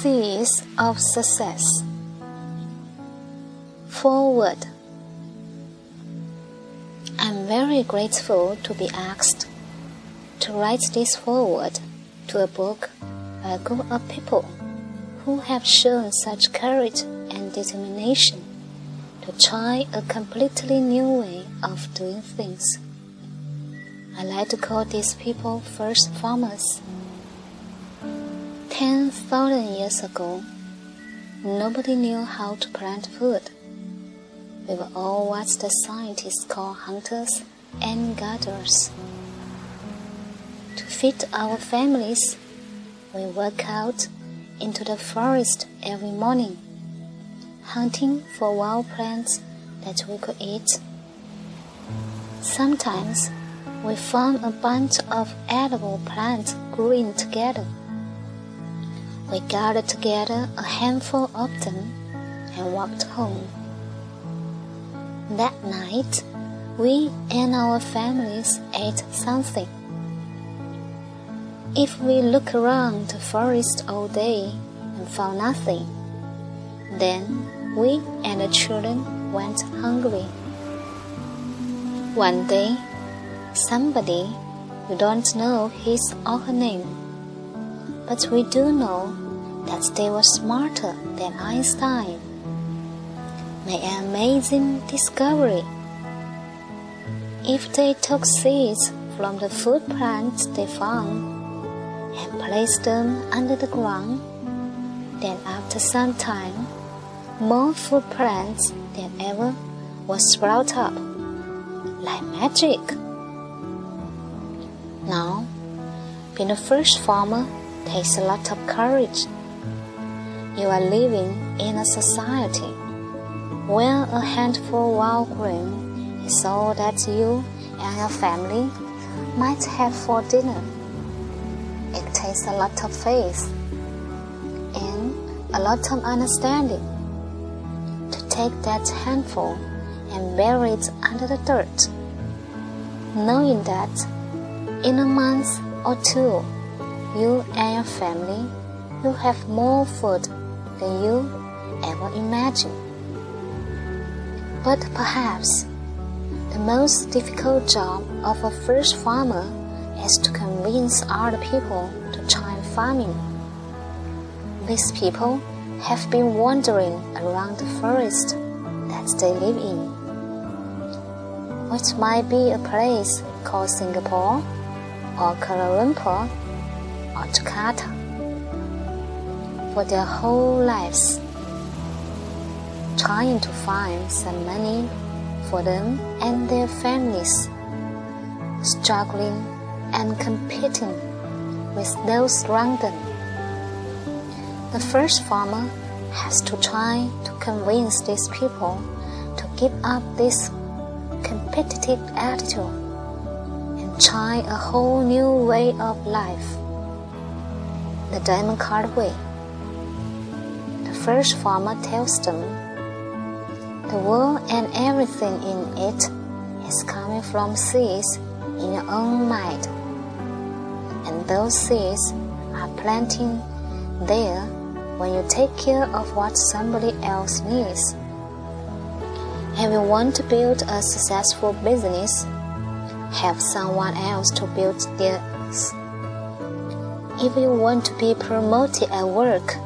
Seeds of Success Forward I'm very grateful to be asked to write this forward to a book by a group of people who have shown such courage and determination to try a completely new way of doing things. I like to call these people first farmers. Ten thousand years ago, nobody knew how to plant food. We were all what the scientists call hunters and gatherers. To feed our families, we work out into the forest every morning, hunting for wild plants that we could eat. Sometimes we found a bunch of edible plants growing together. We gathered together a handful of them and walked home. That night, we and our families ate something. If we look around the forest all day and found nothing, then we and the children went hungry. One day, somebody, we don't know his or her name, but we do know that they were smarter than Einstein. Made an amazing discovery. If they took seeds from the food plants they found and placed them under the ground, then after some time, more food plants than ever will sprout up like magic. Now, being a first farmer takes a lot of courage. You are living in a society where a handful of wild grain is all that you and your family might have for dinner. It takes a lot of faith and a lot of understanding to take that handful and bury it under the dirt, knowing that in a month or two, you and your family will have more food than you ever imagined. But perhaps the most difficult job of a first farmer is to convince other people to try farming. These people have been wandering around the forest that they live in, which might be a place called Singapore or Kuala Lumpur or Jakarta for their whole lives, trying to find some money for them and their families, struggling and competing with those around them. The first farmer has to try to convince these people to give up this competitive attitude and try a whole new way of life. The Diamond Cutter way. The first farmer tells them the world and everything in it is coming from seeds in your own mind. And those seeds are planting there when you take care of what somebody else needs. If you want to build a successful business, help someone else to build theirs. If you want to be promoted at work,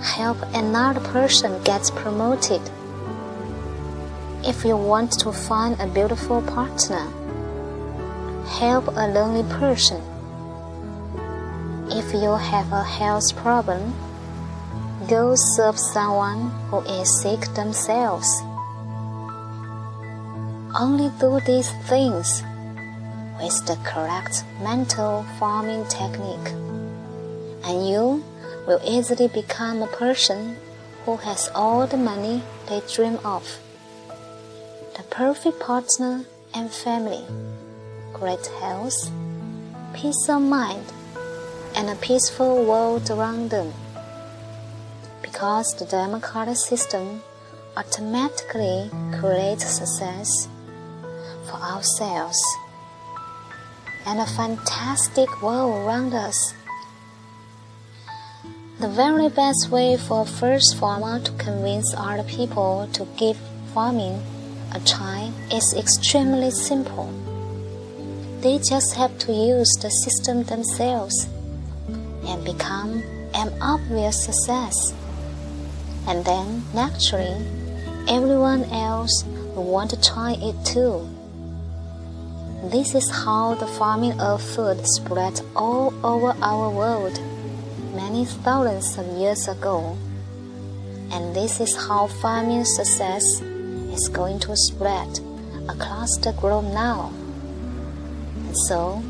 help another person get promoted. If you want to find a beautiful partner, help a lonely person. If you have a health problem, go serve someone who is sick themselves. Only do these things with the correct mental farming technique, and you will easily become a person who has all the money they dream of, the perfect partner and family, great health, peace of mind, and a peaceful world around them. Because the democratic system automatically creates success for ourselves and a fantastic world around us. The very best way for a first farmer to convince other people to give farming a try is extremely simple. They just have to use the system themselves and become an obvious success. And then, naturally, everyone else will want to try it too. This is how the farming of food spread all over our world many thousands of years ago. And this is how farming success is going to spread across the globe now. And so,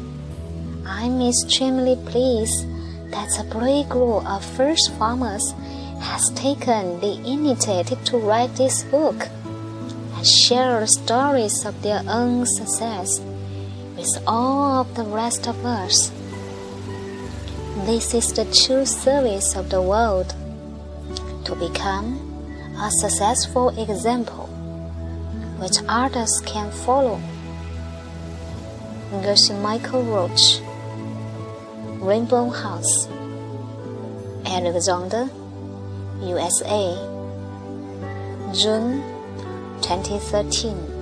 I'm extremely pleased that a brave group of first farmers has taken the initiative to write this book and share stories of their own success with all of the rest of us. This is the true service of the world to become a successful example which others can follow. Geshe Michael Roach, Rainbow House, Alexander, USA, June 2013.